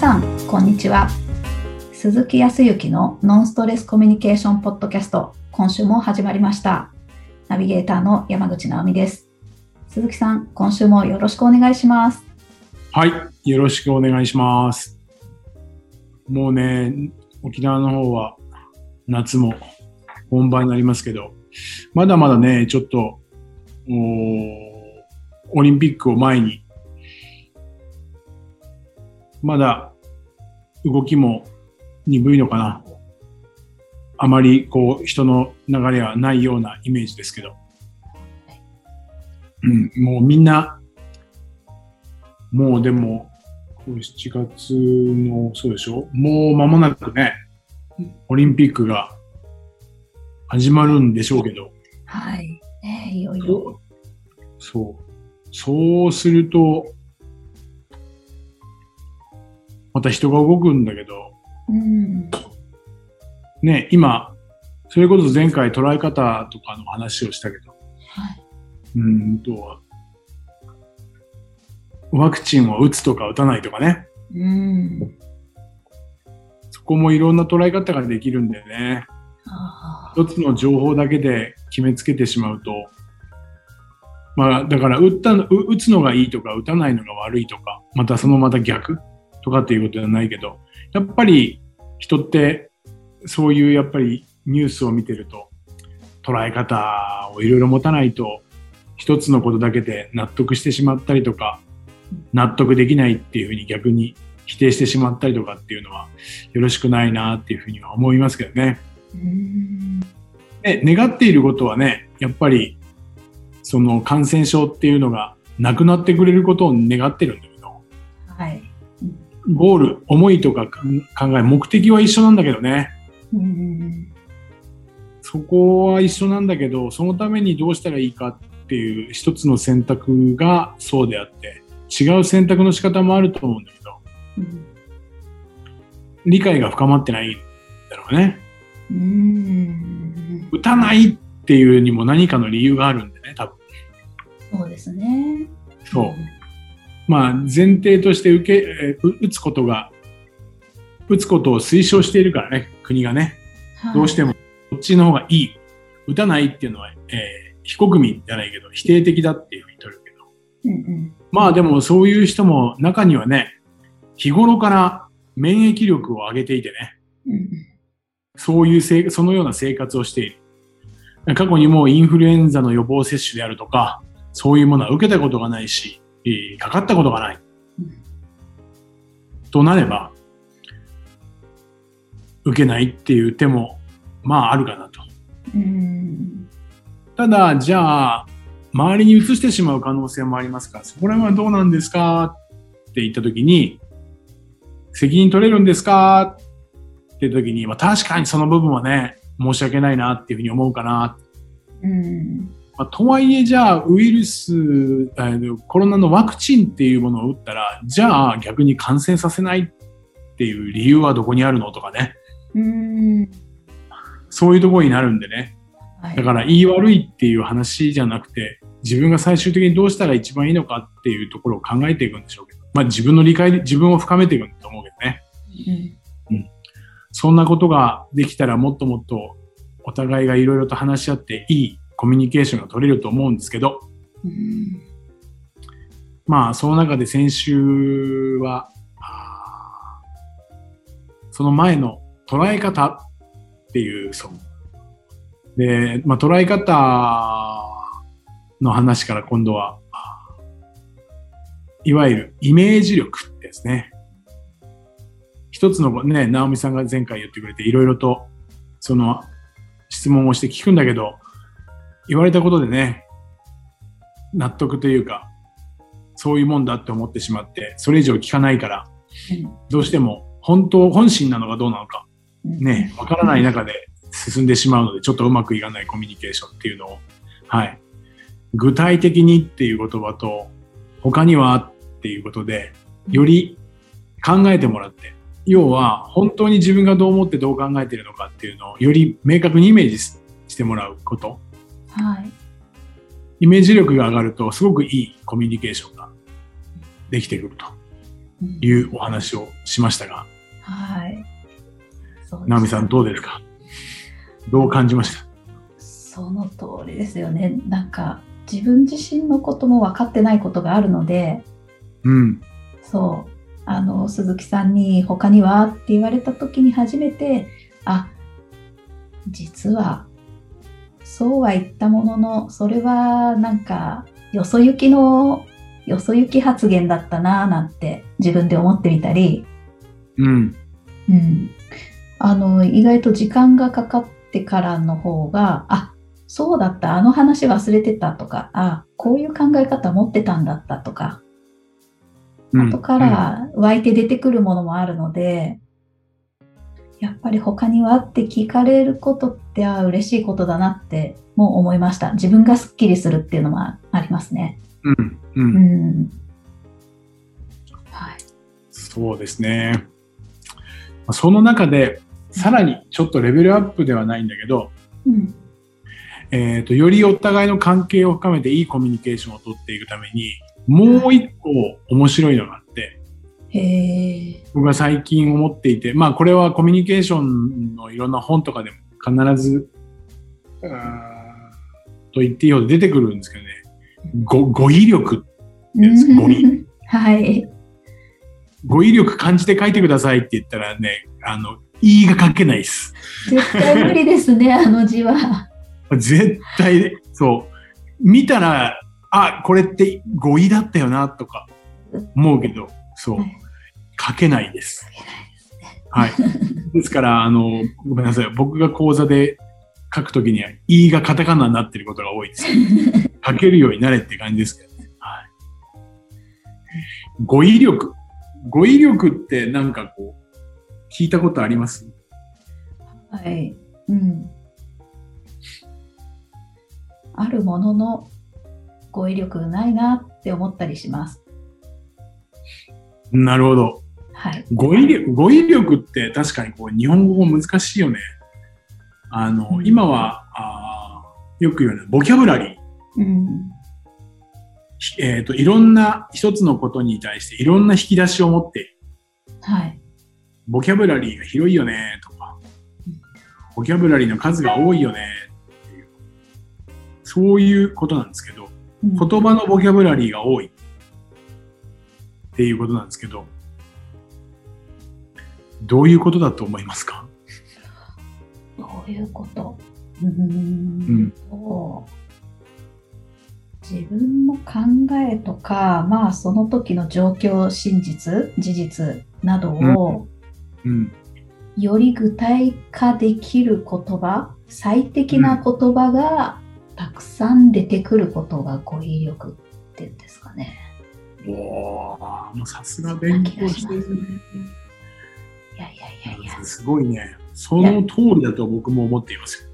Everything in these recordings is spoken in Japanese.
さん、こんにちは。鈴木康之のノンストレスコミュニケーションポッドキャスト、今週も始まりました。ナビゲーターの山口直美です。鈴木さん、今週もよろしくお願いします。はい、よろしくお願いします。もうね、沖縄の方は夏も本番になりますけど、まだまだね、ちょっと、オリンピックを前に、まだ動きも鈍いのかな。あまりこう人の流れはないようなイメージですけど、うん、もうみんなもうでも、7月の、そうでしょ？もう間もなくね、オリンピックが始まるんでしょうけど、はい。ね、いよいよ。そう。そうすると、また人が動くんだけど、うん。ね、今、それこそ前回捉え方とかの話をしたけど、はい。うーんと、ワクチンを打つとか打たないとかね、うん。そこもいろんな捉え方ができるんでね。あ一つの情報だけで決めつけてしまうと、まあ、だから打った打つのがいいとか、打たないのが悪いとか、またそのまた逆とかっていうことじゃないけど、やっぱり人ってそういうやっぱりニュースを見てると、捉え方をいろいろ持たないと、一つのことだけで納得してしまったりとか、納得できないっていうふうに逆に否定してしまったりとかっていうのはよろしくないなっていうふうには思いますけどね。うん。ね、願っていることはね、やっぱり、その感染症っていうのがなくなってくれることを願ってるんだけど、はい。ゴール、思いとか考え、目的は一緒なんだけどね、うん。そこは一緒なんだけど、そのためにどうしたらいいかっていう一つの選択がそうであって、違う選択の仕方もあると思うんだけど、うん理解が深まってないんだろうね。うん。打たないっていうにも何かの理由があるんでね、多分。そうですね。そう。まあ、前提として受け、打つことが、打つことを推奨しているからね、国がね。はいどうしても、こっちの方がいい。打たないっていうのは、えー非国民じゃないけど、否定的だっていうふうに取るけど。うんうん。まあでも、そういう人も中にはね、日頃から免疫力を上げていてね、うんそういうせい、そのような生活をしている。過去にもインフルエンザの予防接種であるとか、そういうものは受けたことがないし、えーかかったことがない。うんとなれば、受けないっていう手も、まああるかなと。うん。ただ、じゃあ、周りに移してしまう可能性もありますから、そこら辺はどうなんですか？って言ったときに、責任取れるんですか？って言ったときに、まあ確かにその部分はね、申し訳ないなっていうふうに思うかな。うん。まあ、とはいえ、じゃあ、ウイルス、あのコロナのワクチンっていうものを打ったら、じゃあ逆に感染させないっていう理由はどこにあるのとかね。うん。そういうところになるんでね。はいだから言い悪いっていう話じゃなくて、自分が最終的にどうしたら一番いいのかっていうところを考えていくんでしょうけど、まあ自分の理解で自分を深めていくんだと思うけどね。うんそんなことができたらもっともっとお互いがいろいろと話し合っていいコミュニケーションが取れると思うんですけど、うんまあその中で先週は、その前の捉え方っていう、そう。で、まあ捉え方の話から今度は、いわゆるイメージ力ですね。一つのね、直美さんが前回言ってくれていろいろとその質問をして聞くんだけど、言われたことでね、納得というか、そういうもんだって思ってしまって、それ以上聞かないから、どうしても本当、本心なのかどうなのか、ね、わからない中で進んでしまうので、ちょっとうまくいかないコミュニケーションっていうのを、はい。具体的にっていう言葉と、他にはっていうことで、より考えてもらって、要は本当に自分がどう思ってどう考えているのかっていうのをより明確にイメージしてもらうこと。はい。イメージ力が上がるとすごくいいコミュニケーションができてくると。いうお話をしましたが、はい。そうです直美さんどうですか？どう感じました？その通りですよね。なんか自分自身のことも分かってないことがあるので、うん。そう。あの、鈴木さんに他には？って言われた時に初めて、あ、実は、そうは言ったものの、それはなんか、よそ行きの、よそ行き発言だったなぁなんて自分で思ってみたり、うん。うん。あの、意外と時間がかかってからの方が、あ、そうだった、あの話忘れてたとか、あ、こういう考え方持ってたんだったとか、うん後から湧いて出てくるものもあるので、やっぱり他にはって聞かれることってあ嬉しいことだなってもう思いました。自分がスッキリするっていうのもありますね。うん。う。うんん。はい。そうですね。その中で、さらにちょっとレベルアップではないんだけど、うん。えっ、と、よりお互いの関係を深めていいコミュニケーションを取っていくために、もう一個面白いのがあっ。僕が最近思っていて、まあこれはコミュニケーションのいろんな本とかでも必ず、と言っていいほど出てくるんですけどね、語語彙力、です語彙はい。語彙力感じて書いてくださいって言ったらね、あの、言いが書けないです。絶対無理ですね、あの字は。絶対、そう。見たら、あ、これって語彙だったよな、とか思うけど、そうはい。書けないです。はい。ですから、あの、ごめんなさい。僕が講座で書くときには、いいがカタカナになってることが多いです。書けるようになれって感じですけどね。はい。語彙力。語彙力ってなんかこう、聞いたことあります？はい。うん。あるものの語彙力ないなって思ったりします。なるほど。はい。語彙力、語彙力って確かにこう日本語難しいよね。あの、うん今は、あーよく言うようなボキャブラリー。うん。ひえっ、と、いろんな一つのことに対していろんな引き出しを持っている、はい。ボキャブラリーが広いよねとかうん、ボキャブラリーの数が多いよねっていう、そういうことなんですけど、うん言葉のボキャブラリーが多いっていうことなんですけど、どういうことだと思いますか？どういうこと？うん自分の考えとか、まあその時の状況、真実、事実などをうん。より具体化できる言葉、最適な言葉がたくさん出てくることが語彙力っていうんですかね。おー、もうさすが勉強してるね。いやいやすごいね。その通りだと僕も思っていますよ。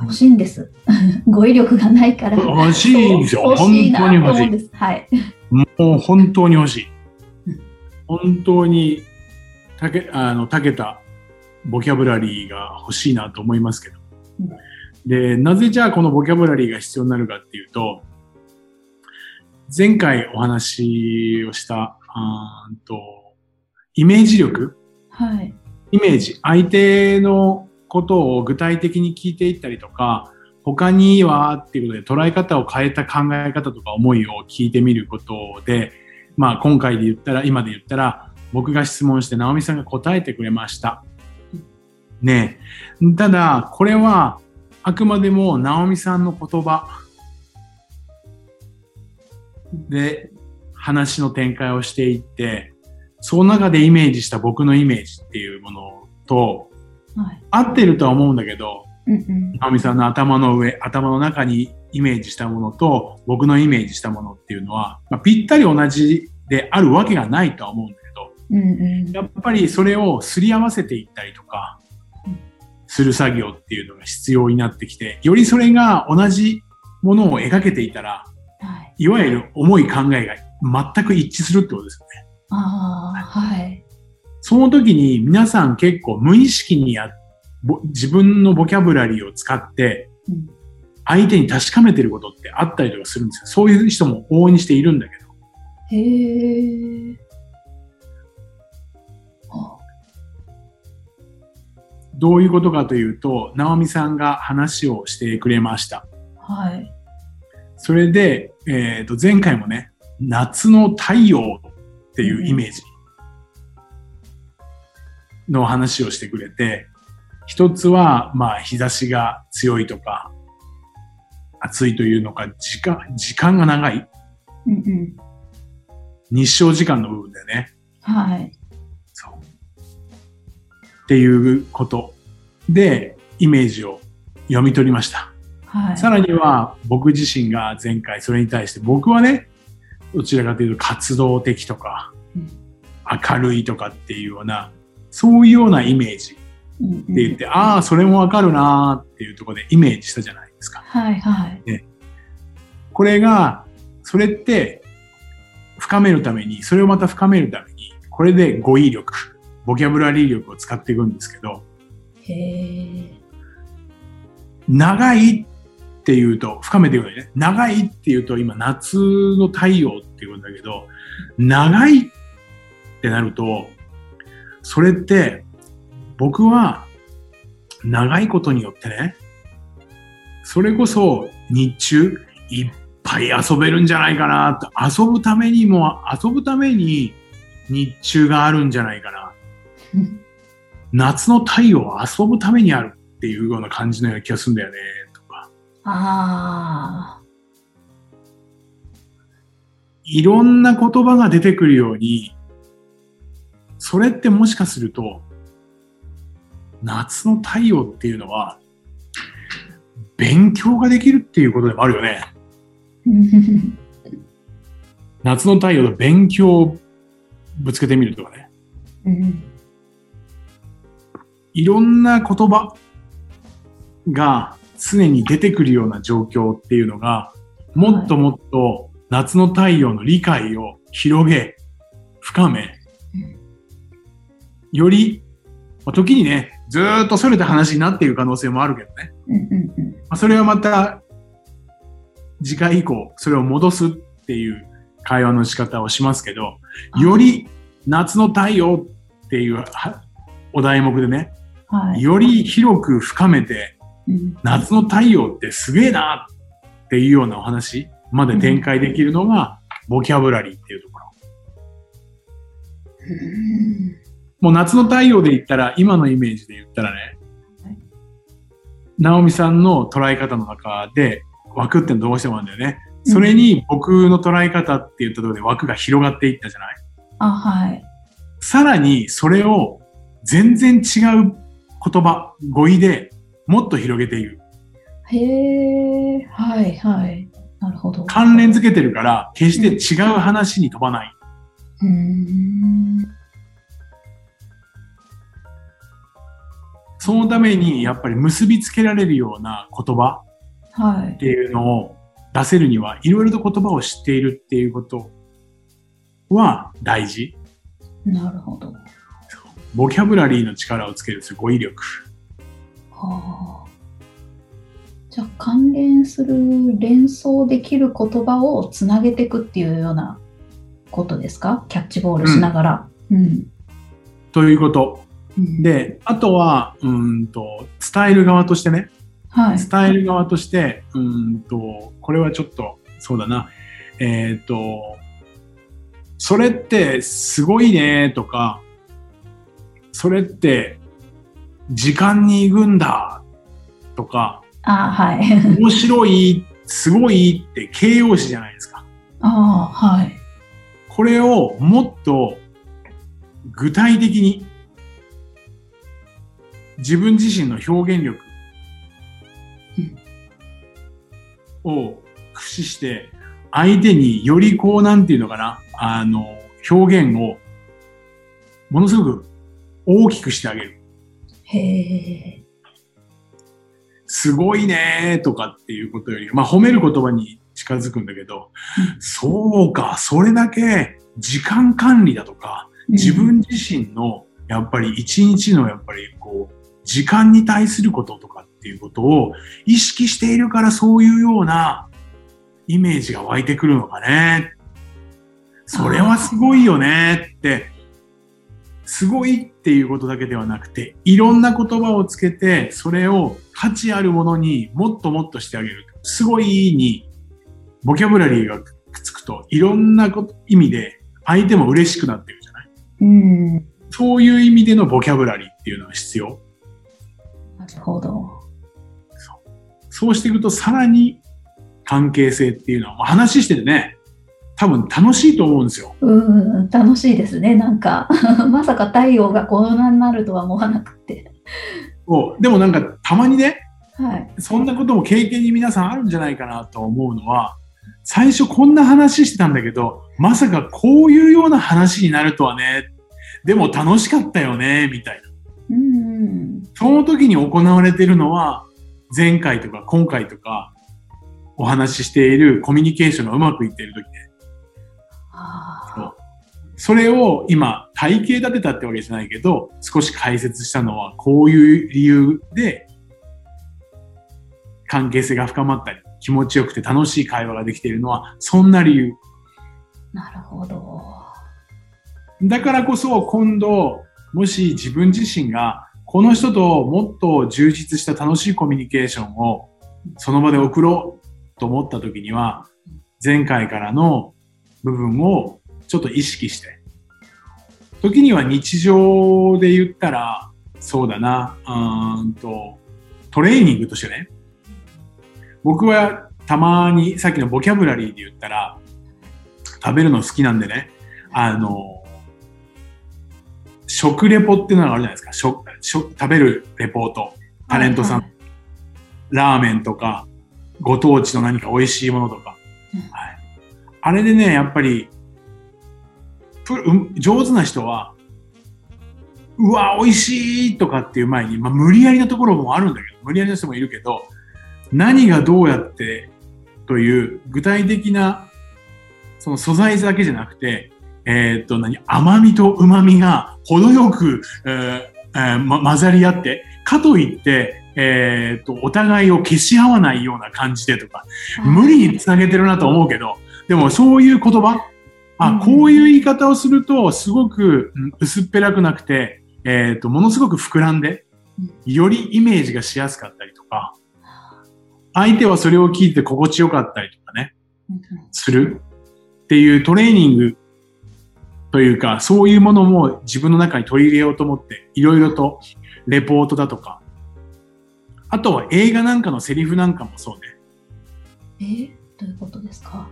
欲しいんです。語彙力がないから。欲しいんですよ。欲本当に欲しい。はい。もう本当に欲しいうん。本当にたけあのたけたボキャブラリーが欲しいなと思いますけど。うんで、なぜじゃあこのボキャブラリーが必要になるかっていうと、前回お話をした、あと、イメージ力はい。イメージ、相手のことを具体的に聞いていったりとか、他にはっていうことで捉え方を変えた考え方とか思いを聞いてみることで、まあ今回で言ったら、今で言ったら、僕が質問して直美さんが答えてくれました。ね。ただ、これはあくまでも直美さんの言葉で話の展開をしていって、その中でイメージした僕のイメージっていうものとはい。合ってるとは思うんだけど、うんうん。直美さんの頭の上、頭の中にイメージしたものと僕のイメージしたものっていうのは、まあ、ぴったり同じであるわけがないとは思うんだけど、うんうん。やっぱりそれをすり合わせていったりとかうん、する作業っていうのが必要になってきて、よりそれが同じものを描けていたら、はい。いわゆる重い考えが全く一致するってことですよね。あはい、その時に皆さん結構無意識にや自分のボキャブラリーを使って相手に確かめてることってあったりとかするんですよそういう人も応援にしているんだけど。へえ。どういうことかというと直美さんが話をしてくれました。はい、それで、えー、と前回もね夏の太陽っていうイメージの話をしてくれて、一つは、まあ、日差しが強いとか、暑いというのか、時間、時間が長い。うんうん。日照時間の部分でね。はい。そう。っていうことで、イメージを読み取りました。はい。さらには、僕自身が前回それに対して、僕はね、どちらかというと活動的とか、うん明るいとかっていうような、そういうようなイメージって言って、ああ、それもわかるなーっていうところでイメージしたじゃないですか。はいはい。これが、それって、深めるために、それをまた深めるために、これで語彙力、ボキャブラリー力を使っていくんですけど、へえ。長いっていうと、深めていくのにね、長いっていうと、今夏の太陽っていうことだけど、長いってなると、それって、僕は、長いことによってね、それこそ日中いっぱい遊べるんじゃないかなと、遊ぶためにも、遊ぶために日中があるんじゃないかな。夏の太陽は遊ぶためにあるっていうような感じのような気がするんだよね。ああ。いろんな言葉が出てくるように、それってもしかすると、夏の太陽っていうのは、勉強ができるっていうことでもあるよね。夏の太陽と勉強をぶつけてみるとかね。うんいろんな言葉が常に出てくるような状況っていうのが、もっともっと夏の太陽の理解を広げ、深め、より、まあ時にね、ずーっとそれた話になっている可能性もあるけどね。まあ、それはまた、次回以降、それを戻すっていう会話の仕方をしますけど、より夏の太陽っていうはお題目でね、はい。より広く深めて、うん夏の太陽ってすげえなっていうようなお話まで展開できるのが、ボキャブラリーっていうところ。うんもう夏の太陽で言ったら、今のイメージで言ったらねはい、直美さんの捉え方の中で枠ってのどうしてもあるんだよね。それに僕の捉え方って言ったところで枠が広がっていったじゃない？あ、はい。さらにそれを全然違う言葉、語彙でもっと広げている。へえ、はいはい。なるほど。関連づけてるから、決して違う話に飛ばない。うーん。そのために、やっぱり結びつけられるような言葉はいっ。ていうのを出せるには、いろいろと言葉を知っているっていうことは大事。なるほど。ボキャブラリーの力をつける語彙力。はあ。じゃあ関連する連想できる言葉をつなげていくっていうようなことですか？キャッチボールしながら。うん。ということ。うん、で、あとは、うーんと、伝える側としてね、はい。伝える側として、うーんと、これはちょっと、そうだな、えっ、と、それってすごいねとか、それって時間に行くんだとか、あはい。面白い、すごいって形容詞じゃないですか。あはい。これをもっと具体的に自分自身の表現力を駆使して相手によりこうなんていうのかなあの表現をものすごく大きくしてあげる。へえ。すごいねーとかっていうことより、まあ褒める言葉に近づくんだけど、そうか、それだけ時間管理だとか、自分自身のやっぱり一日のやっぱりこう時間に対することとかっていうことを意識しているからそういうようなイメージが湧いてくるのかね。それはすごいよねってすごいっていうことだけではなくて、いろんな言葉をつけて、それを価値あるものにもっともっとしてあげる。すごいに、ボキャブラリーがくっつくと、いろんなこと意味で相手も嬉しくなってるじゃない？うん。そういう意味でのボキャブラリーっていうのは必要。なるほど。そうしていくとさらに関係性っていうのは、まあ話しててね、多分楽しいと思うんですよ。うん、楽しいですね。なんか、まさか太陽がこんなになるとは思わなくて。そうでもなんかたまにね、はい。そんなことも経験に皆さんあるんじゃないかなと思うのは、最初こんな話してたんだけど、まさかこういうような話になるとはね、でも楽しかったよね、みたいな。うん。その時に行われているのは、前回とか今回とかお話ししているコミュニケーションがうまくいっている時ね。そうそれを今体系立てたってわけじゃないけど、少し解説したのはこういう理由で関係性が深まったり、気持ちよくて楽しい会話ができているのはそんな理由。なるほど。だからこそ今度、もし自分自身がこの人ともっと充実した楽しいコミュニケーションをその場で送ろうと思った時には、前回からの部分をちょっと意識して、時には日常で言ったら、そうだな、うーんと、トレーニングとしてね、僕はたまにさっきのボキャブラリーで言ったら、食べるの好きなんでね、あの、食レポっていうのがあるじゃないですか。食食食べるレポート。タレントさん。はいラーメンとか、ご当地の何か美味しいものとか。うんはい、あれでね、やっぱり、上手な人は、うわ、美味しいとかっていう前に、まあ、無理やりなところもあるんだけど、無理やりな人もいるけど、何がどうやってという具体的なその素材だけじゃなくて、えーっと、何、甘みと旨みが程よく、えーえーま、混ざり合って、かといって、えーっと、お互いを消し合わないような感じでとか、無理につなげてるなと思うけど、でもそういう言葉、あ、うん。こういう言い方をすると、すごくうん薄っぺらくなくて、えーっと、ものすごく膨らんで、よりイメージがしやすかったりとか、相手はそれを聞いて心地よかったりとかね、する。っていうトレーニングというか、そういうものも自分の中に取り入れようと思って、いろいろとレポートだとか、あとは映画なんかのセリフなんかもそうね。え？ーどういうことですか？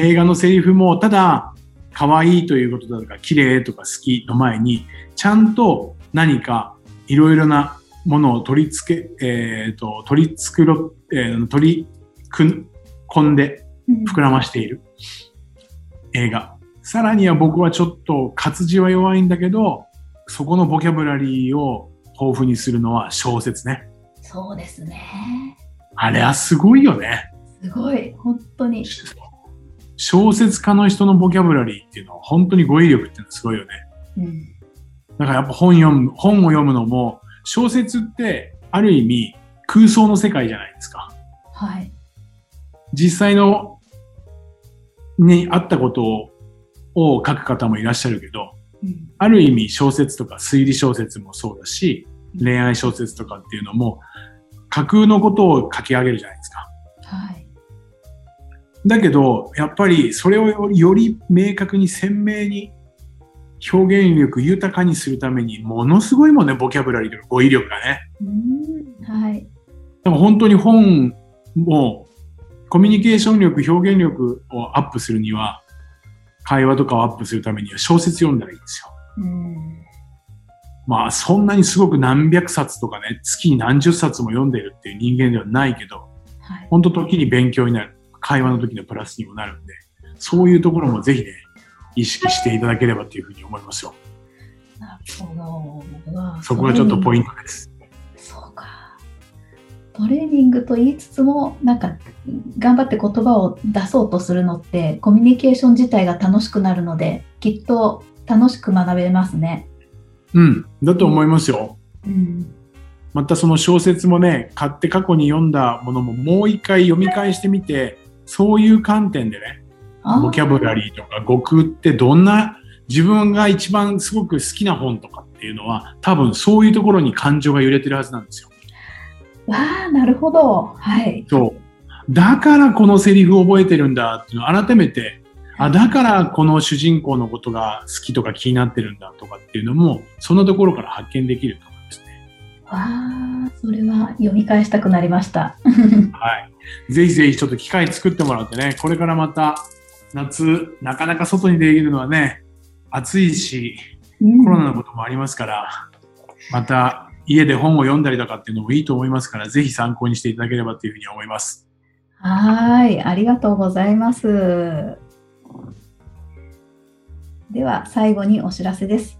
映画のセリフも、ただ、可愛いということだとか、綺麗とか好きの前に、ちゃんと何かいろいろなものを取り付け、えっ、と、取り繕ろ、えー取り組んでうん膨らましている映画。さらには僕はちょっと活字は弱いんだけど、そこのボキャブラリーを豊富にするのは小説ね。そうですね。あれはすごいよね。すごい。本当に。小説家の人のボキャブラリーっていうのは本当に語彙力っていうのはすごいよね。うん。だからやっぱ本読む、本を読むのも、小説ってある意味空想の世界じゃないですか。はい。実際のにあったことをを書く方もいらっしゃるけど、うん。ある意味小説とか推理小説もそうだし、恋愛小説とかっていうのも架空のことを書き上げるじゃないですか。はい。だけど、やっぱりそれをより明確に鮮明に表現力豊かにするためにものすごいもんね、ボキャブラリーとか語彙力がね。うん。はい。でも本当に本をコミュニケーション力、表現力をアップするには、会話とかをアップするためには小説読んだらいいんですよ。うん。まあそんなにすごく何百冊とかね、月に何十冊も読んでるっていう人間ではないけど、はい。本当時に勉強になる。会話の時のプラスにもなるんで、そういうところもぜひね、意識していただければというふうに思いますよ。なるほど。そこがちょっとポイントです。そうか。トレーニングと言いつつも、なんか、頑張って言葉を出そうとするのって、コミュニケーション自体が楽しくなるので、きっと楽しく学べますね。うん、だと思いますよ。うん。またその小説もね、買って過去に読んだものももう一回読み返してみて、そういう観点でね、あボキャブラリーとか語句ってどんな自分が一番すごく好きな本とかっていうのは、多分そういうところに感情が揺れてるはずなんですよ。わあ、なるほど。はい。そう。だからこのセリフを覚えてるんだっていうのを改めて、あ、だからこの主人公のことが好きとか気になってるんだとかっていうのも、そのところから発見できるとあ、それは読み返したくなりました。はい。ぜひぜひちょっと機会作ってもらってね、これからまた夏、なかなか外に出るのはね、暑いし、うんコロナのこともありますから、また家で本を読んだりとかっていうのもいいと思いますから、ぜひ参考にしていただければというふうに思います。はーい、ありがとうございます。では最後にお知らせです。